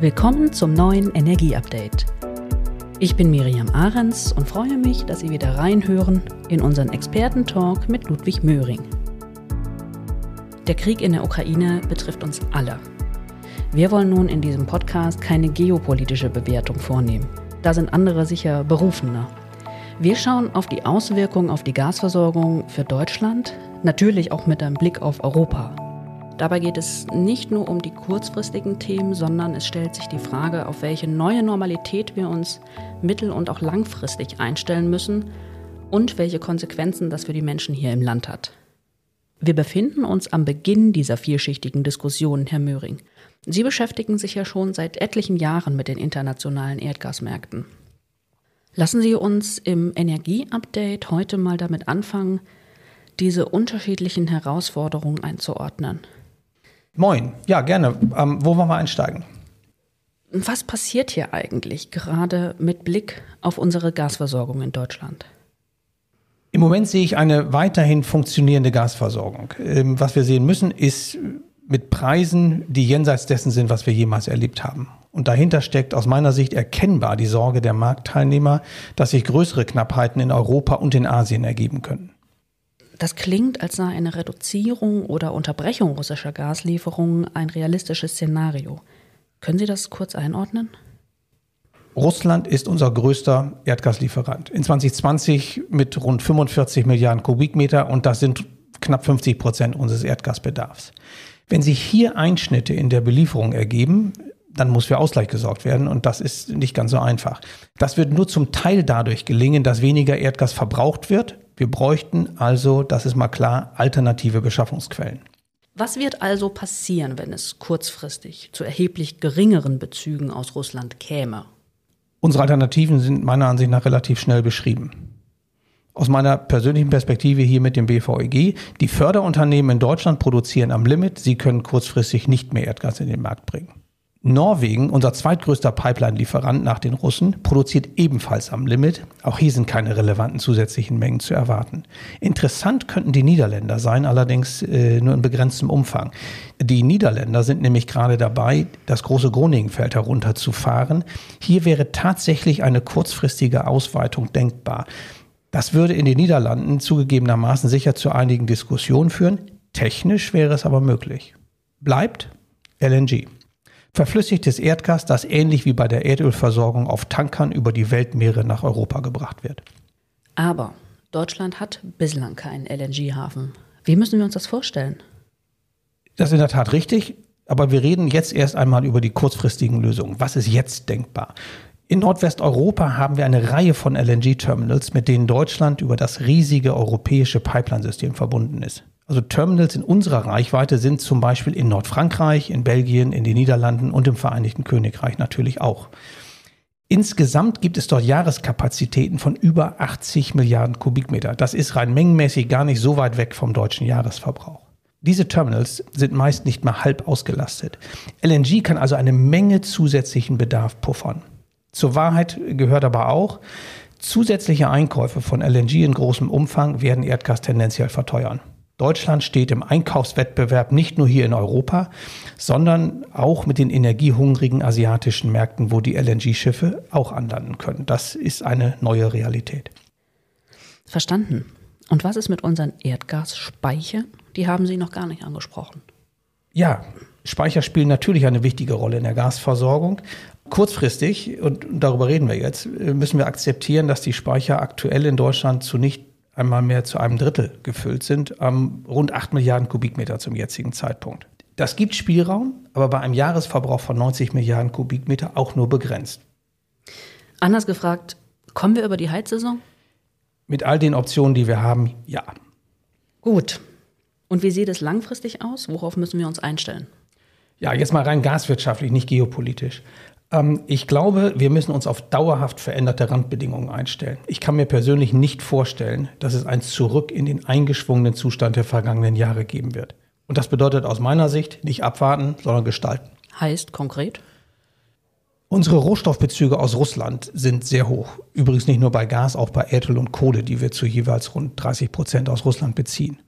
Willkommen zum neuen Energieupdate. Ich bin Miriam Ahrens und freue mich, dass Sie wieder reinhören in unseren Expertentalk mit Ludwig Möhring. Der Krieg in der Ukraine betrifft uns alle. Wir wollen nun in diesem Podcast keine geopolitische Bewertung vornehmen. Da sind andere sicher berufener. Wir schauen auf die Auswirkungen auf die Gasversorgung für Deutschland, natürlich auch mit einem Blick auf Europa. Dabei geht es nicht nur um die kurzfristigen Themen, sondern es stellt sich die Frage, auf welche neue Normalität wir uns mittel- und auch langfristig einstellen müssen und welche Konsequenzen das für die Menschen hier im Land hat. Wir befinden uns am Beginn dieser vierschichtigen Diskussion, Herr Möhring. Sie beschäftigen sich ja schon seit etlichen Jahren mit den internationalen Erdgasmärkten. Lassen Sie uns im Energieupdate heute mal damit anfangen, diese unterschiedlichen Herausforderungen einzuordnen. Moin, ja, gerne. Ähm, wo wollen wir einsteigen? Was passiert hier eigentlich gerade mit Blick auf unsere Gasversorgung in Deutschland? Im Moment sehe ich eine weiterhin funktionierende Gasversorgung. Ähm, was wir sehen müssen, ist mit Preisen, die jenseits dessen sind, was wir jemals erlebt haben. Und dahinter steckt aus meiner Sicht erkennbar die Sorge der Marktteilnehmer, dass sich größere Knappheiten in Europa und in Asien ergeben können. Das klingt, als sei eine Reduzierung oder Unterbrechung russischer Gaslieferungen ein realistisches Szenario. Können Sie das kurz einordnen? Russland ist unser größter Erdgaslieferant. In 2020 mit rund 45 Milliarden Kubikmeter und das sind knapp 50 Prozent unseres Erdgasbedarfs. Wenn sich hier Einschnitte in der Belieferung ergeben, dann muss für Ausgleich gesorgt werden und das ist nicht ganz so einfach. Das wird nur zum Teil dadurch gelingen, dass weniger Erdgas verbraucht wird. Wir bräuchten also, das ist mal klar, alternative Beschaffungsquellen. Was wird also passieren, wenn es kurzfristig zu erheblich geringeren Bezügen aus Russland käme? Unsere Alternativen sind meiner Ansicht nach relativ schnell beschrieben. Aus meiner persönlichen Perspektive hier mit dem BVEG, die Förderunternehmen in Deutschland produzieren am Limit, sie können kurzfristig nicht mehr Erdgas in den Markt bringen. Norwegen, unser zweitgrößter Pipeline-Lieferant nach den Russen, produziert ebenfalls am Limit. Auch hier sind keine relevanten zusätzlichen Mengen zu erwarten. Interessant könnten die Niederländer sein, allerdings äh, nur in begrenztem Umfang. Die Niederländer sind nämlich gerade dabei, das große Groningenfeld herunterzufahren. Hier wäre tatsächlich eine kurzfristige Ausweitung denkbar. Das würde in den Niederlanden zugegebenermaßen sicher zu einigen Diskussionen führen. Technisch wäre es aber möglich. Bleibt LNG. Verflüssigtes Erdgas, das ähnlich wie bei der Erdölversorgung auf Tankern über die Weltmeere nach Europa gebracht wird. Aber Deutschland hat bislang keinen LNG-Hafen. Wie müssen wir uns das vorstellen? Das ist in der Tat richtig, aber wir reden jetzt erst einmal über die kurzfristigen Lösungen. Was ist jetzt denkbar? In Nordwesteuropa haben wir eine Reihe von LNG-Terminals, mit denen Deutschland über das riesige europäische Pipeline-System verbunden ist. Also Terminals in unserer Reichweite sind zum Beispiel in Nordfrankreich, in Belgien, in den Niederlanden und im Vereinigten Königreich natürlich auch. Insgesamt gibt es dort Jahreskapazitäten von über 80 Milliarden Kubikmeter. Das ist rein mengenmäßig gar nicht so weit weg vom deutschen Jahresverbrauch. Diese Terminals sind meist nicht mal halb ausgelastet. LNG kann also eine Menge zusätzlichen Bedarf puffern. Zur Wahrheit gehört aber auch, zusätzliche Einkäufe von LNG in großem Umfang werden Erdgas tendenziell verteuern. Deutschland steht im Einkaufswettbewerb nicht nur hier in Europa, sondern auch mit den energiehungrigen asiatischen Märkten, wo die LNG-Schiffe auch anlanden können. Das ist eine neue Realität. Verstanden. Und was ist mit unseren Erdgasspeichern? Die haben Sie noch gar nicht angesprochen. Ja, Speicher spielen natürlich eine wichtige Rolle in der Gasversorgung. Kurzfristig, und darüber reden wir jetzt, müssen wir akzeptieren, dass die Speicher aktuell in Deutschland zu nicht einmal mehr zu einem Drittel gefüllt sind, ähm, rund 8 Milliarden Kubikmeter zum jetzigen Zeitpunkt. Das gibt Spielraum, aber bei einem Jahresverbrauch von 90 Milliarden Kubikmeter auch nur begrenzt. Anders gefragt, kommen wir über die Heizsaison? Mit all den Optionen, die wir haben, ja. Gut. Und wie sieht es langfristig aus? Worauf müssen wir uns einstellen? Ja, jetzt mal rein gaswirtschaftlich, nicht geopolitisch. Ähm, ich glaube, wir müssen uns auf dauerhaft veränderte Randbedingungen einstellen. Ich kann mir persönlich nicht vorstellen, dass es ein Zurück in den eingeschwungenen Zustand der vergangenen Jahre geben wird. Und das bedeutet aus meiner Sicht nicht abwarten, sondern gestalten. Heißt konkret? Unsere Rohstoffbezüge aus Russland sind sehr hoch. Übrigens nicht nur bei Gas, auch bei Erdöl und Kohle, die wir zu jeweils rund 30 Prozent aus Russland beziehen.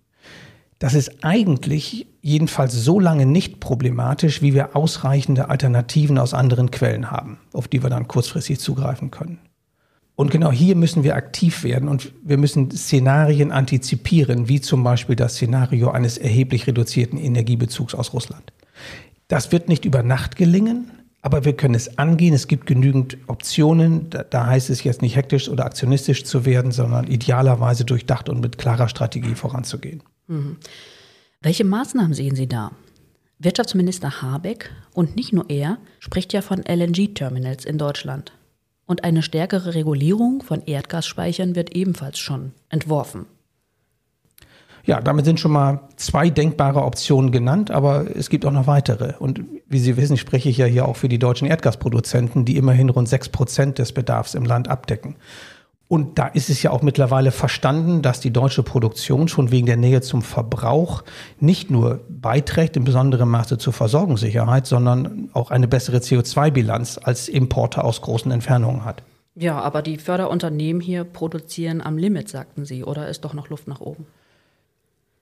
Das ist eigentlich jedenfalls so lange nicht problematisch, wie wir ausreichende Alternativen aus anderen Quellen haben, auf die wir dann kurzfristig zugreifen können. Und genau hier müssen wir aktiv werden und wir müssen Szenarien antizipieren, wie zum Beispiel das Szenario eines erheblich reduzierten Energiebezugs aus Russland. Das wird nicht über Nacht gelingen, aber wir können es angehen. Es gibt genügend Optionen. Da, da, heißt es jetzt nicht hektisch oder aktionistisch zu werden, sondern idealerweise durchdacht und mit klarer Strategie voranzugehen. Mhm. Welche Maßnahmen sehen Sie da? Wirtschaftsminister Habeck und nicht nur er spricht ja von LNG-Terminals in Deutschland. Und eine stärkere Regulierung von Erdgasspeichern wird ebenfalls schon entworfen. Ja, damit sind schon mal zwei denkbare Optionen genannt, aber es gibt auch noch weitere. Und wie Sie wissen, spreche ich ja hier auch für die deutschen Erdgasproduzenten, die immerhin rund sechs Prozent des Bedarfs im Land abdecken. Und da ist es ja auch mittlerweile verstanden, dass die deutsche Produktion schon wegen der Nähe zum Verbrauch nicht nur beiträgt in besonderem Maße zur Versorgungssicherheit, sondern auch eine bessere CO2-Bilanz als Importe aus großen Entfernungen hat. Ja, aber die Förderunternehmen hier produzieren am Limit, sagten Sie, oder ist doch noch Luft nach oben?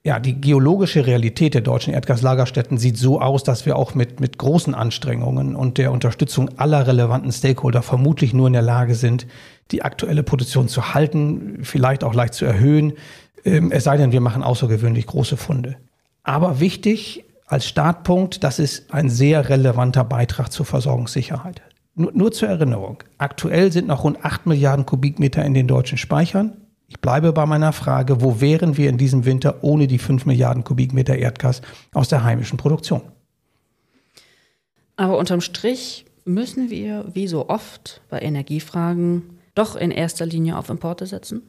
Ja, die geologische Realität der deutschen Erdgaslagerstätten sieht so aus, dass wir auch mit, mit großen Anstrengungen und der Unterstützung aller relevanten Stakeholder vermutlich nur in der Lage sind, die aktuelle Produktion zu halten, vielleicht auch leicht zu erhöhen, ähm, es sei denn, wir machen außergewöhnlich große Funde. Aber wichtig als Startpunkt, das ist ein sehr relevanter Beitrag zur Versorgungssicherheit. Nur, nur zur Erinnerung, aktuell sind noch rund 8 Milliarden Kubikmeter in den deutschen Speichern ich bleibe bei meiner Frage, wo wären wir in diesem Winter ohne die 5 Milliarden Kubikmeter Erdgas aus der heimischen Produktion? Aber unterm Strich müssen wir, wie so oft bei Energiefragen, doch in erster Linie auf Importe setzen?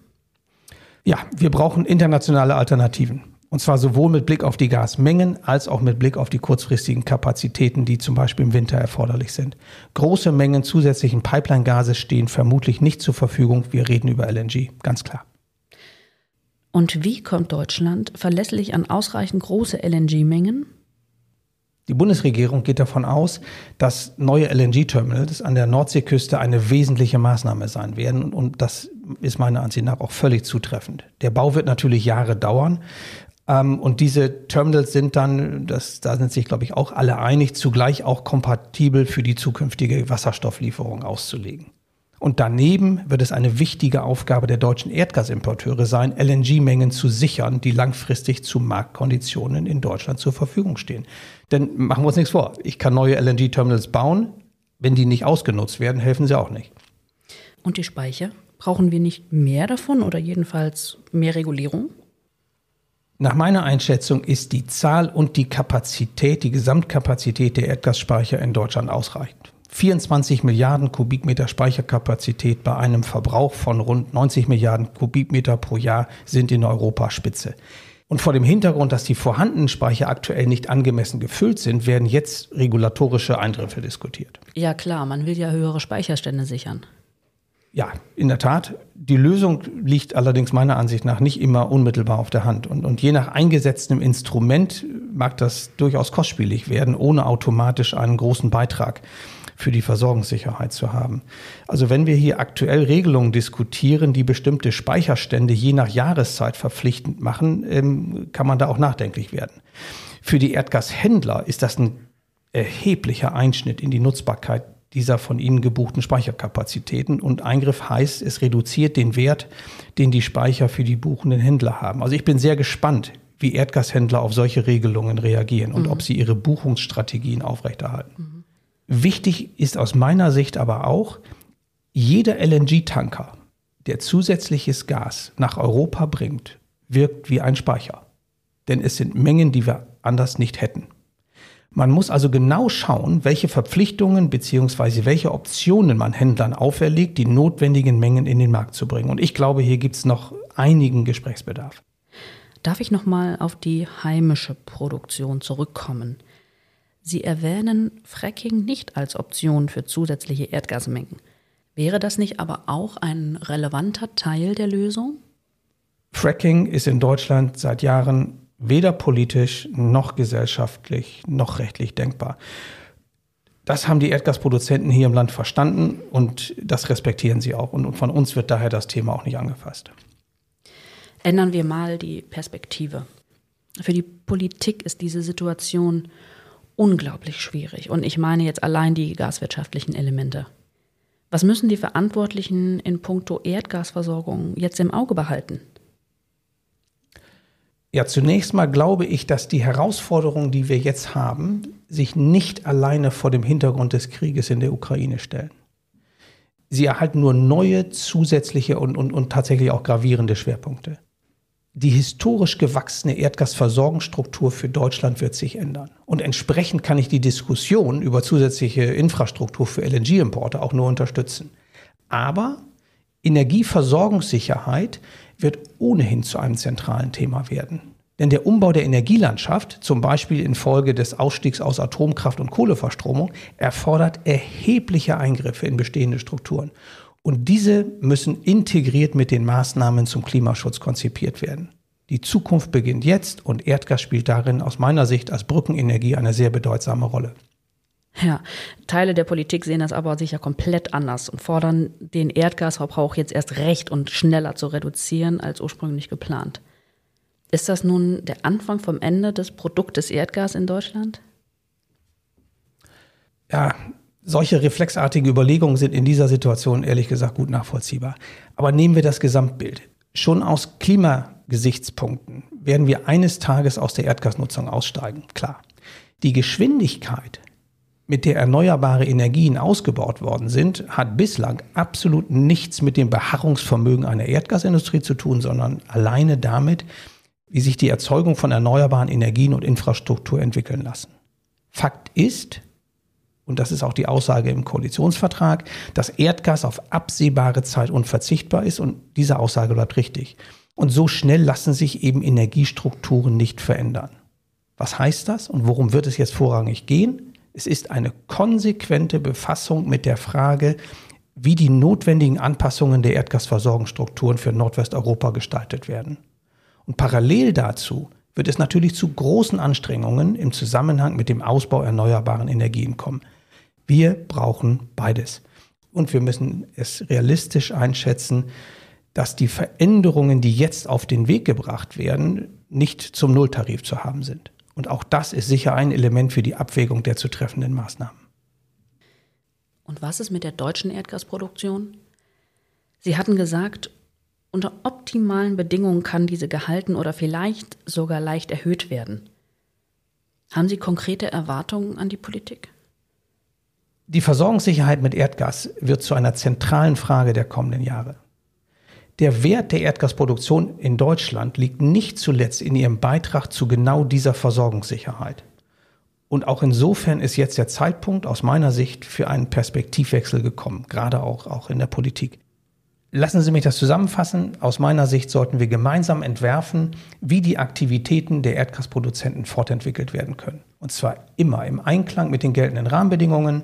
Ja, wir brauchen internationale Alternativen. Und zwar sowohl mit Blick auf die Gasmengen als auch mit Blick auf die kurzfristigen Kapazitäten, die zum Beispiel im Winter erforderlich sind. Große Mengen zusätzlichen Pipeline-Gases stehen vermutlich nicht zur Verfügung. Wir reden über LNG, ganz klar. Und wie kommt Deutschland verlässlich an ausreichend große LNG-Mengen? Die Bundesregierung geht davon aus, dass neue LNG-Terminals an der Nordseeküste eine wesentliche Maßnahme sein werden. Und das ist meiner Ansicht nach auch völlig zutreffend. Der Bau wird natürlich Jahre dauern. Ähm, und diese Terminals sind dann, das, da sind sich, glaube ich, auch alle einig, zugleich auch kompatibel für die zukünftige Wasserstofflieferung auszulegen. Und daneben wird es eine wichtige Aufgabe der deutschen Erdgasimporteure sein, LNG-Mengen zu sichern, die langfristig zu Marktkonditionen in Deutschland zur Verfügung stehen. Denn machen wir uns nichts vor, ich kann neue LNG-Terminals bauen, wenn die nicht ausgenutzt werden, helfen sie auch nicht. Und die Speicher? Brauchen wir nicht mehr davon oder jedenfalls mehr Regulierung? Nach meiner Einschätzung ist die Zahl und die Kapazität, die Gesamtkapazität der Erdgasspeicher in Deutschland ausreichend. 24 Milliarden Kubikmeter Speicherkapazität bei einem Verbrauch von rund 90 Milliarden Kubikmeter pro Jahr sind in Europa Spitze. Und vor dem Hintergrund, dass die vorhandenen Speicher aktuell nicht angemessen gefüllt sind, werden jetzt regulatorische Eingriffe diskutiert. Ja klar, man will ja höhere Speicherstände sichern. Ja, in der Tat. Die Lösung liegt allerdings meiner Ansicht nach nicht immer unmittelbar auf der Hand. Und, und je nach eingesetztem Instrument mag das durchaus kostspielig werden, ohne automatisch einen großen Beitrag für die Versorgungssicherheit zu haben. Also wenn wir hier aktuell Regelungen diskutieren, die bestimmte Speicherstände je nach Jahreszeit verpflichtend machen, ähm, kann man da auch nachdenklich werden. Für die Erdgashändler ist das ein erheblicher Einschnitt in die Nutzbarkeit dieser von ihnen gebuchten Speicherkapazitäten. Und Eingriff heißt, es reduziert den Wert, den die Speicher für die buchenden Händler haben. Also ich bin sehr gespannt, wie Erdgashändler auf solche Regelungen reagieren und mhm. ob sie ihre Buchungsstrategien aufrechterhalten. Mhm. Wichtig ist aus meiner Sicht aber auch, jeder LNG-Tanker, der zusätzliches Gas nach Europa bringt, wirkt wie ein Speicher. Denn es sind Mengen, die wir anders nicht hätten. Man muss also genau schauen, welche Verpflichtungen bzw. welche Optionen man Händlern auferlegt, die notwendigen Mengen in den Markt zu bringen. Und ich glaube, hier gibt es noch einigen Gesprächsbedarf. Darf ich noch mal auf die heimische Produktion zurückkommen? Sie erwähnen Fracking nicht als Option für zusätzliche Erdgasmengen. Wäre das nicht aber auch ein relevanter Teil der Lösung? Fracking ist in Deutschland seit Jahren weder politisch noch gesellschaftlich noch rechtlich denkbar. Das haben die Erdgasproduzenten hier im Land verstanden und das respektieren sie auch. Und von uns wird daher das Thema auch nicht angefasst. Ändern wir mal die Perspektive. Für die Politik ist diese Situation unglaublich schwierig. Und ich meine jetzt allein die gaswirtschaftlichen Elemente. Was müssen die Verantwortlichen in puncto Erdgasversorgung jetzt im Auge behalten? Ja, zunächst mal glaube ich, dass die Herausforderungen, die wir jetzt haben, sich nicht alleine vor dem Hintergrund des Krieges in der Ukraine stellen. Sie erhalten nur neue, zusätzliche und, und, und tatsächlich auch gravierende Schwerpunkte. Die historisch gewachsene Erdgasversorgungsstruktur für Deutschland wird sich ändern. Und entsprechend kann ich die Diskussion über zusätzliche Infrastruktur für LNG-Importe auch nur unterstützen. Aber Energieversorgungssicherheit wird ohnehin zu einem zentralen Thema werden. Denn der Umbau der Energielandschaft, zum Beispiel infolge des Ausstiegs aus Atomkraft und Kohleverstromung, erfordert erhebliche Eingriffe in bestehende Strukturen. Und diese müssen integriert mit den Maßnahmen zum Klimaschutz konzipiert werden. Die Zukunft beginnt jetzt und Erdgas spielt darin aus meiner Sicht als Brückenenergie eine sehr bedeutsame Rolle. Ja, Teile der Politik sehen das aber sicher komplett anders und fordern, den Erdgasverbrauch jetzt erst recht und schneller zu reduzieren als ursprünglich geplant. Ist das nun der Anfang vom Ende des Produktes Erdgas in Deutschland? Ja, solche reflexartige Überlegungen sind in dieser Situation ehrlich gesagt gut nachvollziehbar. Aber nehmen wir das Gesamtbild. Schon aus Klimagesichtspunkten werden wir eines Tages aus der Erdgasnutzung aussteigen, klar. Die Geschwindigkeit, mit der erneuerbare Energien ausgebaut worden sind, hat bislang absolut nichts mit dem Beharrungsvermögen einer Erdgasindustrie zu tun, sondern alleine damit, wie sich die Erzeugung von erneuerbaren Energien und Infrastruktur entwickeln lassen. Fakt ist, und das ist auch die Aussage im Koalitionsvertrag, dass Erdgas auf absehbare Zeit unverzichtbar ist und diese Aussage bleibt richtig. Und so schnell lassen sich eben Energiestrukturen nicht verändern. Was heißt das und worum wird es jetzt vorrangig gehen? Es ist eine konsequente Befassung mit der Frage, wie die notwendigen Anpassungen der Erdgasversorgungsstrukturen für Nordwesteuropa gestaltet werden. Und parallel dazu wird es natürlich zu großen Anstrengungen im Zusammenhang mit dem Ausbau erneuerbaren Energien kommen. Wir brauchen beides. Und wir müssen es realistisch einschätzen, dass die Veränderungen, die jetzt auf den Weg gebracht werden, nicht zum Nulltarif zu haben sind. Und auch das ist sicher ein Element für die Abwägung der zu treffenden Maßnahmen. Und was ist mit der deutschen Erdgasproduktion? Sie hatten gesagt, unter optimalen Bedingungen kann diese gehalten oder vielleicht sogar leicht erhöht werden. Haben Sie konkrete Erwartungen an die Politik? Die Versorgungssicherheit mit Erdgas wird zu einer zentralen Frage der kommenden Jahre. Der Wert der Erdgasproduktion in Deutschland liegt nicht zuletzt in ihrem Beitrag zu genau dieser Versorgungssicherheit. Und auch insofern ist jetzt der Zeitpunkt aus meiner Sicht für einen Perspektivwechsel gekommen, gerade auch, auch in der Politik. Lassen Sie mich das zusammenfassen. Aus meiner Sicht sollten wir gemeinsam entwerfen, wie die Aktivitäten der Erdgasproduzenten fortentwickelt werden können. Und zwar immer im Einklang mit den geltenden Rahmenbedingungen,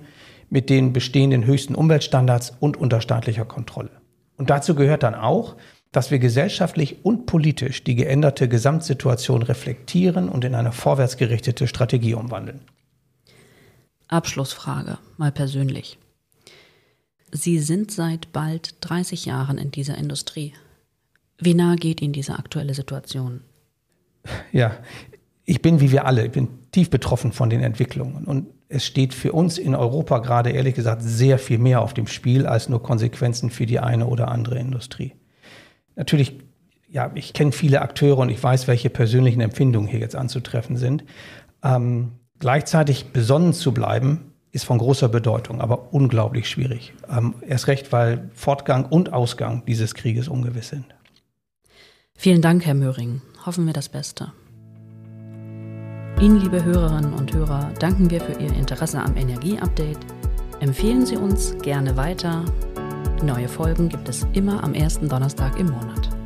mit den bestehenden höchsten Umweltstandards und unter staatlicher Kontrolle. Und dazu gehört dann auch, dass wir gesellschaftlich und politisch die geänderte Gesamtsituation reflektieren und in eine vorwärtsgerichtete Strategie umwandeln. Abschlussfrage, mal persönlich. Sie sind seit bald 30 Jahren in dieser Industrie. Wie nah geht Ihnen diese aktuelle Situation? Ja, ich bin wie wir alle, ich bin tief betroffen von den Entwicklungen. Und es steht für uns in Europa gerade ehrlich gesagt sehr viel mehr auf dem Spiel als nur Konsequenzen für die eine oder andere Industrie. Natürlich, ja, ich kenne viele Akteure und ich weiß, welche persönlichen Empfindungen hier jetzt anzutreffen sind. Ähm, gleichzeitig besonnen zu bleiben, ist von großer Bedeutung, aber unglaublich schwierig. Ähm, erst recht, weil Fortgang und Ausgang dieses Krieges ungewiss sind. Vielen Dank, Herr Möhring. Hoffen wir das Beste. Ihnen, liebe Hörerinnen und Hörer, danken wir für Ihr Interesse am Energieupdate. Empfehlen Sie uns gerne weiter. Neue Folgen gibt es immer am ersten Donnerstag im Monat.